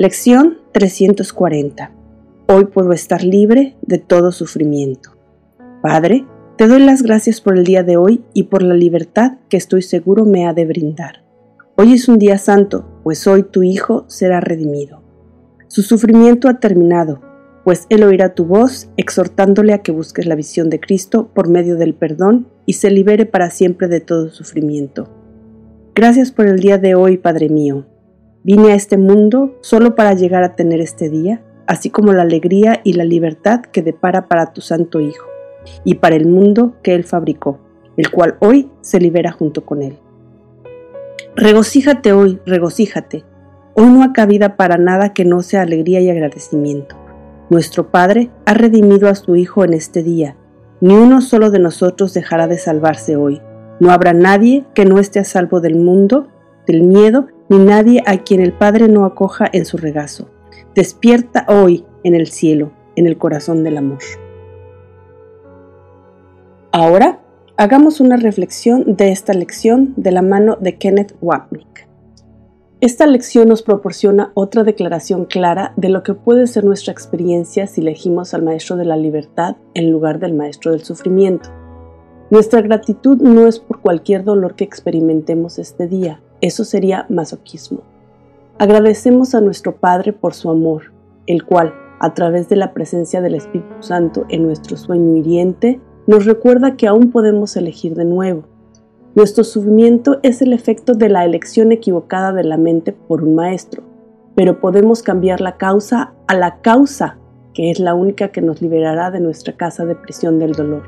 Lección 340. Hoy puedo estar libre de todo sufrimiento. Padre, te doy las gracias por el día de hoy y por la libertad que estoy seguro me ha de brindar. Hoy es un día santo, pues hoy tu Hijo será redimido. Su sufrimiento ha terminado, pues Él oirá tu voz exhortándole a que busques la visión de Cristo por medio del perdón y se libere para siempre de todo sufrimiento. Gracias por el día de hoy, Padre mío. Vine a este mundo solo para llegar a tener este día, así como la alegría y la libertad que depara para tu Santo Hijo, y para el mundo que Él fabricó, el cual hoy se libera junto con Él. Regocíjate hoy, regocíjate. Hoy no ha cabida para nada que no sea alegría y agradecimiento. Nuestro Padre ha redimido a su Hijo en este día. Ni uno solo de nosotros dejará de salvarse hoy. No habrá nadie que no esté a salvo del mundo, del miedo ni nadie a quien el Padre no acoja en su regazo. Despierta hoy en el cielo, en el corazón del amor. Ahora hagamos una reflexión de esta lección de la mano de Kenneth Wapnick. Esta lección nos proporciona otra declaración clara de lo que puede ser nuestra experiencia si elegimos al Maestro de la Libertad en lugar del Maestro del Sufrimiento. Nuestra gratitud no es por cualquier dolor que experimentemos este día, eso sería masoquismo. Agradecemos a nuestro Padre por su amor, el cual, a través de la presencia del Espíritu Santo en nuestro sueño hiriente, nos recuerda que aún podemos elegir de nuevo. Nuestro sufrimiento es el efecto de la elección equivocada de la mente por un maestro, pero podemos cambiar la causa a la causa, que es la única que nos liberará de nuestra casa de prisión del dolor.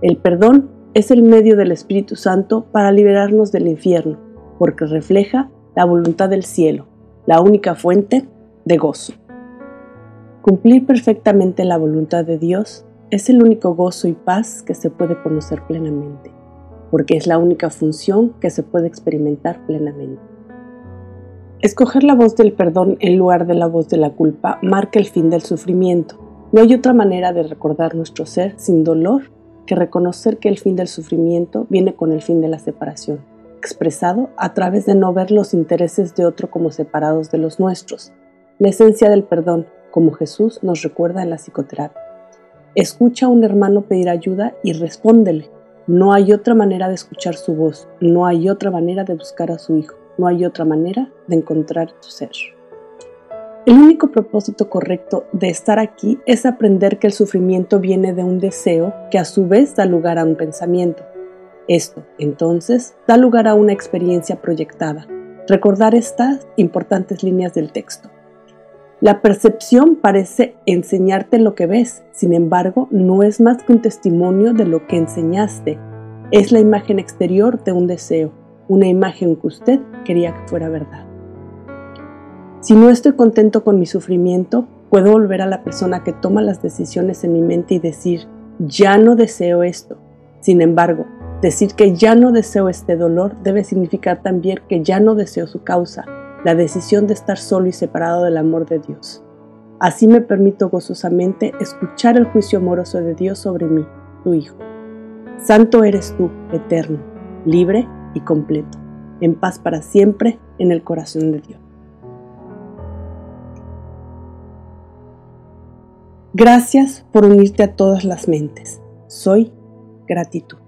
El perdón es el medio del Espíritu Santo para liberarnos del infierno porque refleja la voluntad del cielo, la única fuente de gozo. Cumplir perfectamente la voluntad de Dios es el único gozo y paz que se puede conocer plenamente, porque es la única función que se puede experimentar plenamente. Escoger la voz del perdón en lugar de la voz de la culpa marca el fin del sufrimiento. No hay otra manera de recordar nuestro ser sin dolor que reconocer que el fin del sufrimiento viene con el fin de la separación expresado a través de no ver los intereses de otro como separados de los nuestros, la esencia del perdón, como Jesús nos recuerda en la psicoterapia. Escucha a un hermano pedir ayuda y respóndele. No hay otra manera de escuchar su voz, no hay otra manera de buscar a su hijo, no hay otra manera de encontrar su ser. El único propósito correcto de estar aquí es aprender que el sufrimiento viene de un deseo que a su vez da lugar a un pensamiento, esto, entonces, da lugar a una experiencia proyectada. Recordar estas importantes líneas del texto. La percepción parece enseñarte lo que ves, sin embargo, no es más que un testimonio de lo que enseñaste. Es la imagen exterior de un deseo, una imagen que usted quería que fuera verdad. Si no estoy contento con mi sufrimiento, puedo volver a la persona que toma las decisiones en mi mente y decir, ya no deseo esto. Sin embargo, Decir que ya no deseo este dolor debe significar también que ya no deseo su causa, la decisión de estar solo y separado del amor de Dios. Así me permito gozosamente escuchar el juicio amoroso de Dios sobre mí, tu Hijo. Santo eres tú, eterno, libre y completo, en paz para siempre en el corazón de Dios. Gracias por unirte a todas las mentes. Soy gratitud.